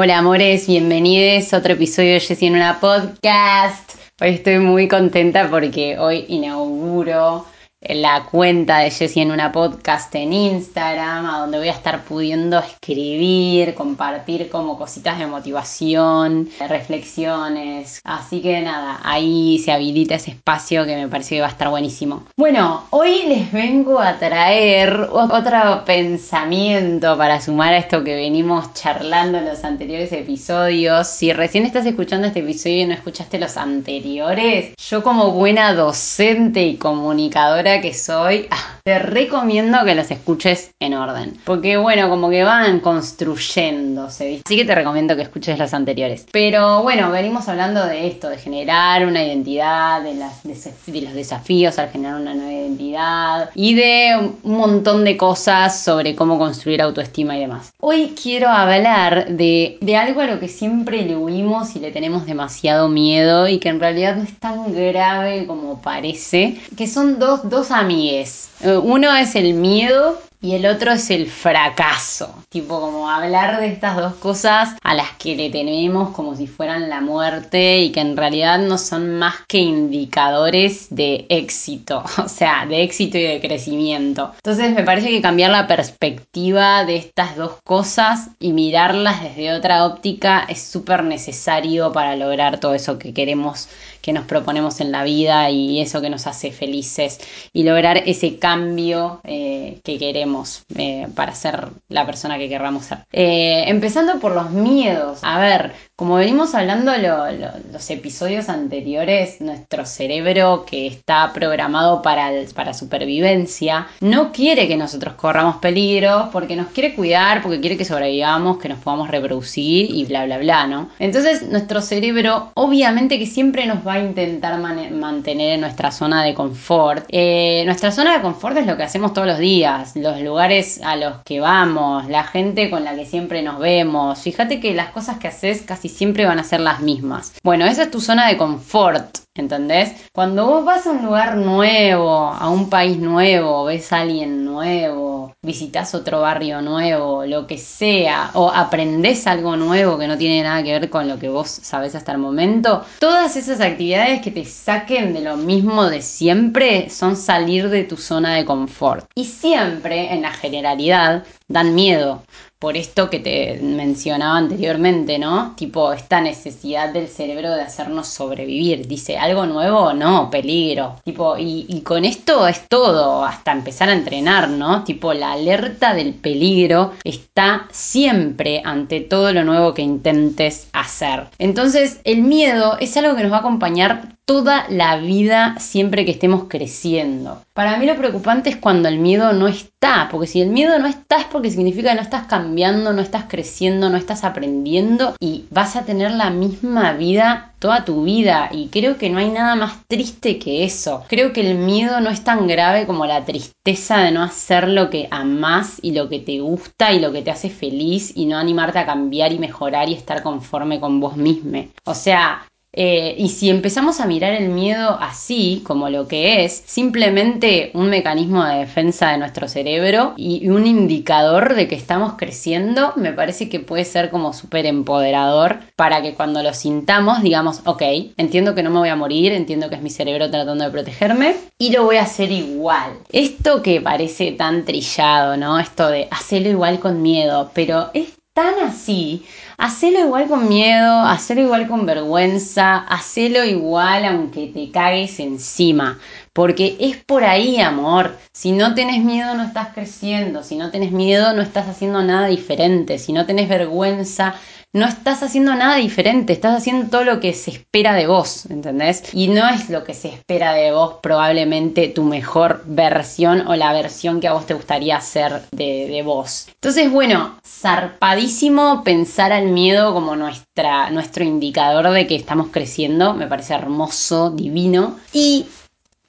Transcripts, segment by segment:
Hola amores, bienvenidos a otro episodio de Jessie en una podcast. Hoy estoy muy contenta porque hoy inauguro la cuenta de Jessie en una podcast en Instagram, a donde voy a estar pudiendo escribir, compartir como cositas de motivación, reflexiones. Así que nada, ahí se habilita ese espacio que me parece que va a estar buenísimo. Bueno, hoy les vengo a traer otro pensamiento para sumar a esto que venimos charlando en los anteriores episodios. Si recién estás escuchando este episodio y no escuchaste los anteriores, yo como buena docente y comunicadora que soy, ah, te recomiendo que los escuches en orden. Porque bueno, como que van construyéndose. Así que te recomiendo que escuches los anteriores. Pero bueno, venimos hablando de esto, de generar una identidad, de, las, de los desafíos al generar una nueva identidad y de un montón de cosas sobre cómo construir autoestima y demás. Hoy quiero hablar de, de algo a lo que siempre le huimos y le tenemos demasiado miedo y que en realidad no es tan grave como parece, que son dos, dos amigues. Eh, uno es el miedo y el otro es el fracaso. Tipo, como hablar de estas dos cosas a las que le tenemos como si fueran la muerte y que en realidad no son más que indicadores de éxito, o sea, de éxito y de crecimiento. Entonces me parece que cambiar la perspectiva de estas dos cosas y mirarlas desde otra óptica es súper necesario para lograr todo eso que queremos que nos proponemos en la vida y eso que nos hace felices y lograr ese cambio eh, que queremos eh, para ser la persona que querramos ser. Eh, empezando por los miedos. A ver, como venimos hablando los episodios anteriores, nuestro cerebro que está programado para, para supervivencia no quiere que nosotros corramos peligro porque nos quiere cuidar, porque quiere que sobrevivamos, que nos podamos reproducir y bla, bla, bla, ¿no? Entonces nuestro cerebro obviamente que siempre nos va a intentar mantener en nuestra zona de confort. Eh, nuestra zona de confort es lo que hacemos todos los días, los lugares a los que vamos, la gente con la que siempre nos vemos. Fíjate que las cosas que haces casi siempre van a ser las mismas. Bueno, esa es tu zona de confort, ¿entendés? Cuando vos vas a un lugar nuevo, a un país nuevo, ves a alguien nuevo, visitas otro barrio nuevo, lo que sea, o aprendés algo nuevo que no tiene nada que ver con lo que vos sabés hasta el momento, todas esas actividades que te saquen de lo mismo de siempre son salir de tu zona de confort. Y siempre, en la generalidad, dan miedo por esto que te mencionaba anteriormente, ¿no? Tipo, esta necesidad del cerebro de hacernos sobrevivir. Dice, algo nuevo, no, peligro. Tipo, y, con esto es todo, hasta empezar a entrenar, ¿no? Tipo, la alerta del peligro está siempre ante todo lo nuevo que intentes hacer. Entonces, el miedo es algo que nos va a acompañar toda la vida siempre que estemos creciendo. Para mí lo preocupante es cuando el miedo no está, porque si el miedo no está es porque significa que no estás cambiando, no estás creciendo, no estás aprendiendo y vas a tener la misma vida toda tu vida y creo que no hay nada más triste que eso. Creo que el miedo no es tan grave como la tristeza de no hacer lo que amás y lo que te gusta y lo que te hace feliz y no animarte a cambiar y mejorar y estar conforme con vos mismo. O sea, eh, y si empezamos a mirar el miedo así, como lo que es, simplemente un mecanismo de defensa de nuestro cerebro y un indicador de que estamos creciendo, me parece que puede ser como súper empoderador para que cuando lo sintamos digamos, ok, entiendo que no me voy a morir, entiendo que es mi cerebro tratando de protegerme y lo voy a hacer igual. Esto que parece tan trillado, ¿no? Esto de hacerlo igual con miedo, pero es tan así Hacelo igual con miedo, hacelo igual con vergüenza, hacelo igual aunque te cagues encima. Porque es por ahí, amor. Si no tenés miedo, no estás creciendo. Si no tenés miedo, no estás haciendo nada diferente. Si no tenés vergüenza, no estás haciendo nada diferente, estás haciendo todo lo que se espera de vos, ¿entendés? Y no es lo que se espera de vos probablemente tu mejor versión o la versión que a vos te gustaría hacer de, vos. Entonces, bueno, zarpadísimo pensar al miedo como nuestra, nuestro indicador de que estamos creciendo, me parece hermoso, divino. Y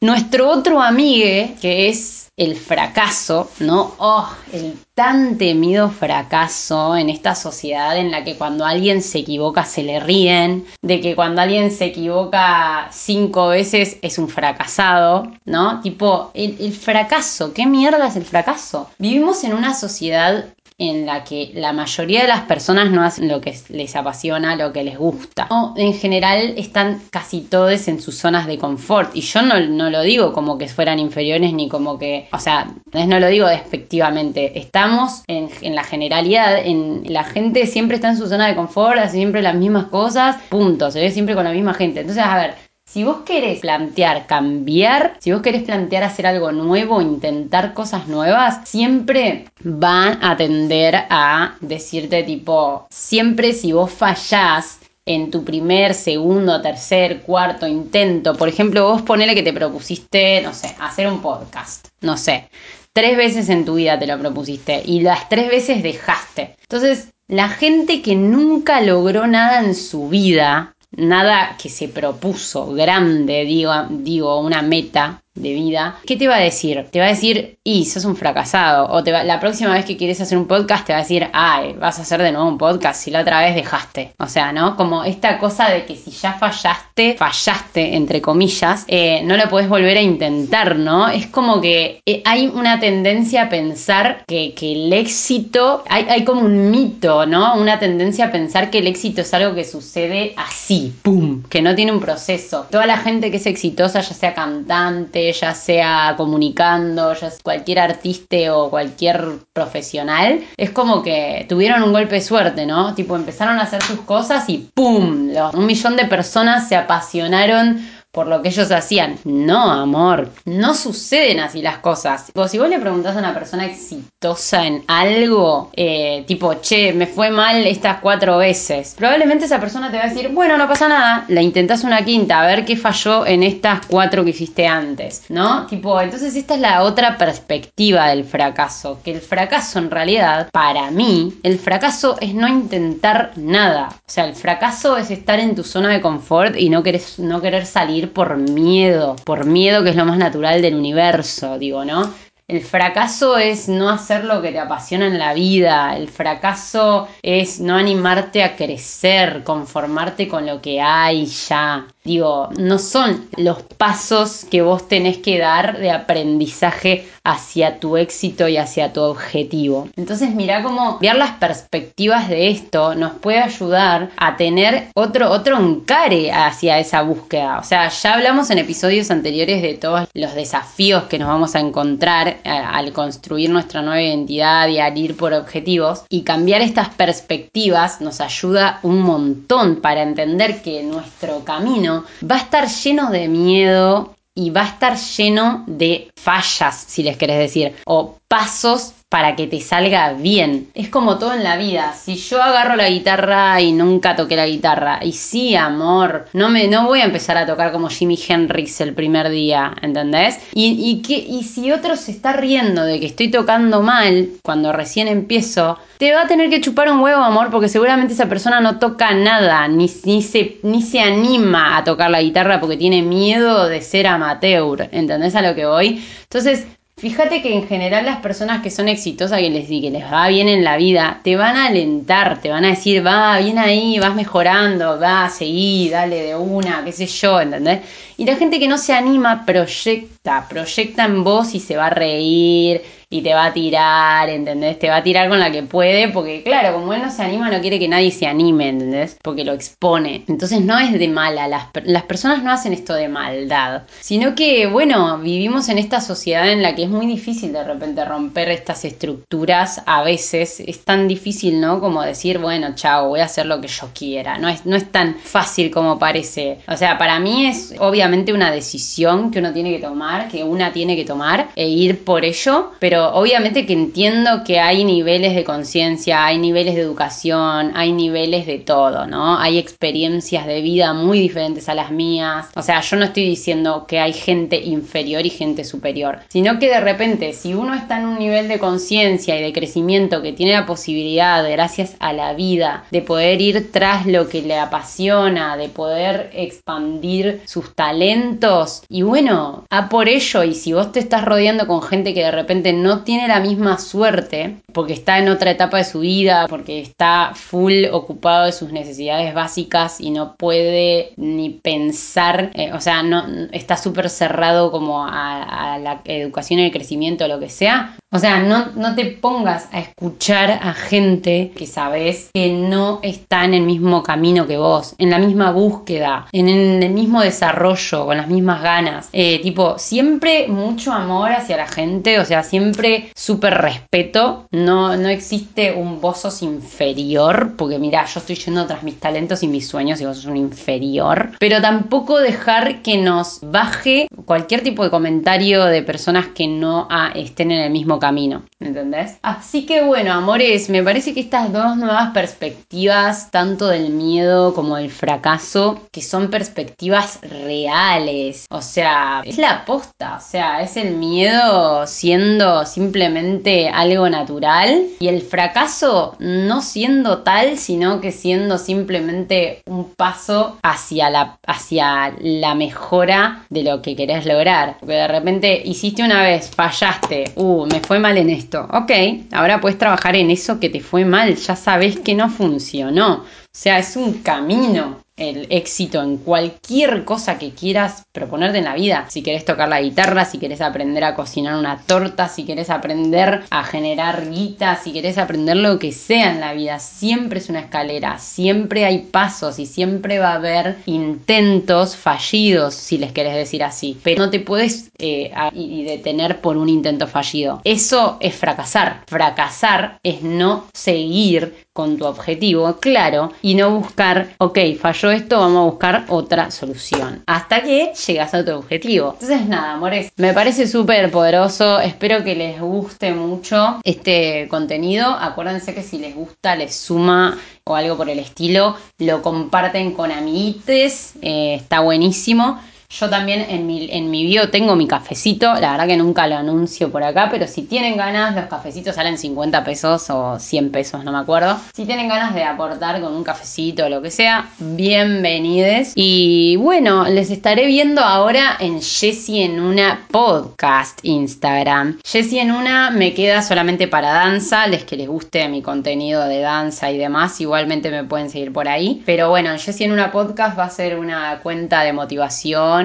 nuestro otro amigue, que es el fracaso, ¿no? Oh, el tan temido fracaso en esta sociedad en la que cuando alguien se equivoca se le ríen, de que cuando alguien se equivoca cinco veces es un fracasado, ¿no? Tipo, el, el fracaso, ¿qué mierda es el fracaso? Vivimos en una sociedad en la que la mayoría de las personas no hacen lo que les apasiona, lo que les gusta. O, en general están casi todos en sus zonas de confort. Y yo no, no lo digo como que fueran inferiores ni como que, o sea, no lo digo despectivamente. Estamos en, en la generalidad, en la gente siempre está en su zona de confort, hace siempre las mismas cosas, punto, se ve siempre con la misma gente. Entonces, a ver, si vos querés plantear cambiar, si vos querés plantear hacer algo nuevo, intentar cosas nuevas, siempre van a tender a decirte tipo, siempre si vos fallás en tu primer, segundo, tercer, cuarto intento, por ejemplo, vos ponele que te propusiste, no sé, hacer un podcast, no sé, tres veces en tu vida te lo propusiste y las tres veces dejaste. Entonces, la gente que nunca logró nada en su vida, nada que se propuso grande, digo, digo, una meta de vida, ¿qué te va a decir? Te va a decir, y sos un fracasado. O te va, la próxima vez que quieres hacer un podcast te va a decir, ay, vas a hacer de nuevo un podcast si la otra vez dejaste. O sea, ¿no? Como esta cosa de que si ya fallaste, fallaste, entre comillas, eh, no lo puedes volver a intentar, ¿no? Es como que eh, hay una tendencia a pensar que, que el éxito, hay, hay como un mito, ¿no? Una tendencia a pensar que el éxito es algo que sucede así, ¡pum! Que no tiene un proceso. Toda la gente que es exitosa, ya sea cantante, ya sea comunicando, ya sea cualquier artista o cualquier profesional, es como que tuvieron un golpe de suerte, ¿no? Tipo, empezaron a hacer sus cosas y ¡pum! Un millón de personas se apasionaron por lo que ellos hacían. No, amor, no suceden así las cosas. si vos le preguntás a una persona exitosa en algo, eh, tipo, che, me fue mal estas cuatro veces, probablemente esa persona te va a decir, bueno, no pasa nada, la intentás una quinta, a ver qué falló en estas cuatro que hiciste antes, ¿no? Tipo, entonces esta es la otra perspectiva del fracaso, que el fracaso en realidad, para mí, el fracaso es no intentar nada. O sea, el fracaso es estar en tu zona de confort y no querer, no querer salir por miedo, por miedo que es lo más natural del universo, digo, ¿no? El fracaso es no hacer lo que te apasiona en la vida. El fracaso es no animarte a crecer, conformarte con lo que hay ya. No son los pasos que vos tenés que dar de aprendizaje hacia tu éxito y hacia tu objetivo. Entonces, mira cómo ver las perspectivas de esto nos puede ayudar a tener otro, otro encare hacia esa búsqueda. O sea, ya hablamos en episodios anteriores de todos los desafíos que nos vamos a encontrar eh, al construir nuestra nueva identidad y al ir por objetivos. Y cambiar estas perspectivas nos ayuda un montón para entender que nuestro camino va a estar lleno de miedo y va a estar lleno de fallas, si les querés decir, o pasos para que te salga bien. Es como todo en la vida. Si yo agarro la guitarra y nunca toqué la guitarra, y sí, amor, no me no voy a empezar a tocar como Jimi Hendrix el primer día, ¿entendés? Y, que, y si otro se está riendo de que estoy tocando mal cuando recién empiezo, te va a tener que chupar un huevo, amor, porque seguramente esa persona no toca nada, ni, ni, se, ni se anima a tocar la guitarra porque tiene miedo de ser amateur, ¿entendés a lo que voy? Entonces, Fíjate que en general las personas que son exitosas, que les, que les va bien en la vida, te van a alentar, te van a decir, va, bien ahí, vas mejorando, va, seguí, dale de una, qué sé yo, ¿entendés? Y la gente que no se anima proyecta, proyecta en vos y se va a reír y te va a tirar, ¿entendés? Te va a tirar con la que puede, porque claro, como él no se anima, no quiere que nadie se anime, ¿entendés? Porque lo expone. Entonces no es de mala, las, las personas no hacen esto de maldad, sino que, bueno, vivimos en esta sociedad en la que es muy difícil de repente romper estas estructuras, a veces es tan difícil, ¿no? Como decir, bueno, chao, voy a hacer lo que yo quiera, no es, no es tan fácil como parece. O sea, para mí es obviamente una decisión que uno tiene que tomar, que una tiene que tomar e ir por ello, pero obviamente que entiendo que hay niveles de conciencia, hay niveles de educación, hay niveles de todo, ¿no? Hay experiencias de vida muy diferentes a las mías. O sea, yo no estoy diciendo que hay gente inferior y gente superior, sino que de repente si uno está en un nivel de conciencia y de crecimiento que tiene la posibilidad, gracias a la vida, de poder ir tras lo que le apasiona, de poder expandir sus talentos, y bueno, a por ello, y si vos te estás rodeando con gente que de repente no no tiene la misma suerte porque está en otra etapa de su vida, porque está full ocupado de sus necesidades básicas y no puede ni pensar, eh, o sea, no está súper cerrado como a, la educación el crecimiento, lo que sea. O sea, no, no te pongas a escuchar a gente que sabes que no está en el mismo camino que vos, en la misma búsqueda, en el mismo desarrollo, con las mismas ganas. Eh, tipo, siempre mucho amor hacia la gente, o sea, siempre súper respeto. No, no existe un vos sos inferior, porque mira, yo estoy yendo tras mis talentos y mis sueños y vos sos un inferior. Pero tampoco dejar que nos baje cualquier tipo de comentario de personas que no ah, estén en el mismo camino, ¿entendés? Así que bueno, amores, me parece que estas dos nuevas perspectivas, tanto del miedo como del fracaso, que son perspectivas reales, o sea, es la aposta, o sea, es el miedo siendo simplemente algo natural y el fracaso no siendo tal, sino que siendo simplemente un paso hacia la, hacia la mejora de lo que querés lograr. Porque de repente hiciste una vez, fallaste, uh, me fue mal en esto. Ok, ahora puedes trabajar en eso que te fue mal, ya sabes que no funcionó. Sea, es un camino el éxito en cualquier cosa que quieras proponerte en la vida. Si quieres tocar la guitarra, si quieres aprender a cocinar una torta, si quieres aprender a generar guita, si quieres aprender lo que sea en la vida, siempre es una escalera, siempre hay pasos y siempre va a haber intentos fallidos, si les querés decir así. Pero no te puedes eh, detener por un intento fallido. Eso es fracasar. Fracasar es no seguir con tu objetivo claro y no buscar, ok, falló esto, vamos a buscar otra solución. Hasta que llegas a tu objetivo. Entonces, nada, amores, me parece súper poderoso. Espero que les guste mucho este contenido. Acuérdense que si les gusta, les suma o algo por el estilo, lo comparten con amiguites. Eh, está buenísimo. Yo también en mi, en mi bio tengo mi cafecito, la verdad que nunca lo anuncio por acá, pero si tienen ganas, los cafecitos salen 50 pesos o 100 pesos, no me acuerdo. Si tienen ganas de aportar con un cafecito o lo que sea, bienvenides. Y bueno, les estaré viendo ahora en Jessie en una podcast Instagram. Jessie en una me queda solamente para danza, les que les guste mi contenido de danza y demás, igualmente me pueden seguir por ahí. Pero bueno, Jessie en una podcast va a ser una cuenta de motivación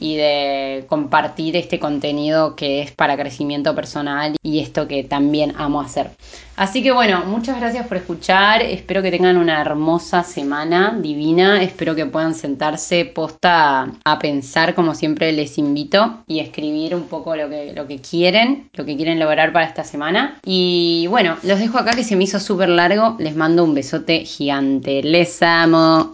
y de compartir este contenido que es para crecimiento personal y esto que también amo hacer. Así que bueno, muchas gracias por escuchar, espero que tengan una hermosa semana divina, espero que puedan sentarse posta a, pensar como siempre les invito y escribir un poco lo que, lo que quieren, lo que quieren lograr para esta semana. Y bueno, los dejo acá que se me hizo súper largo, les mando un besote gigante, les amo.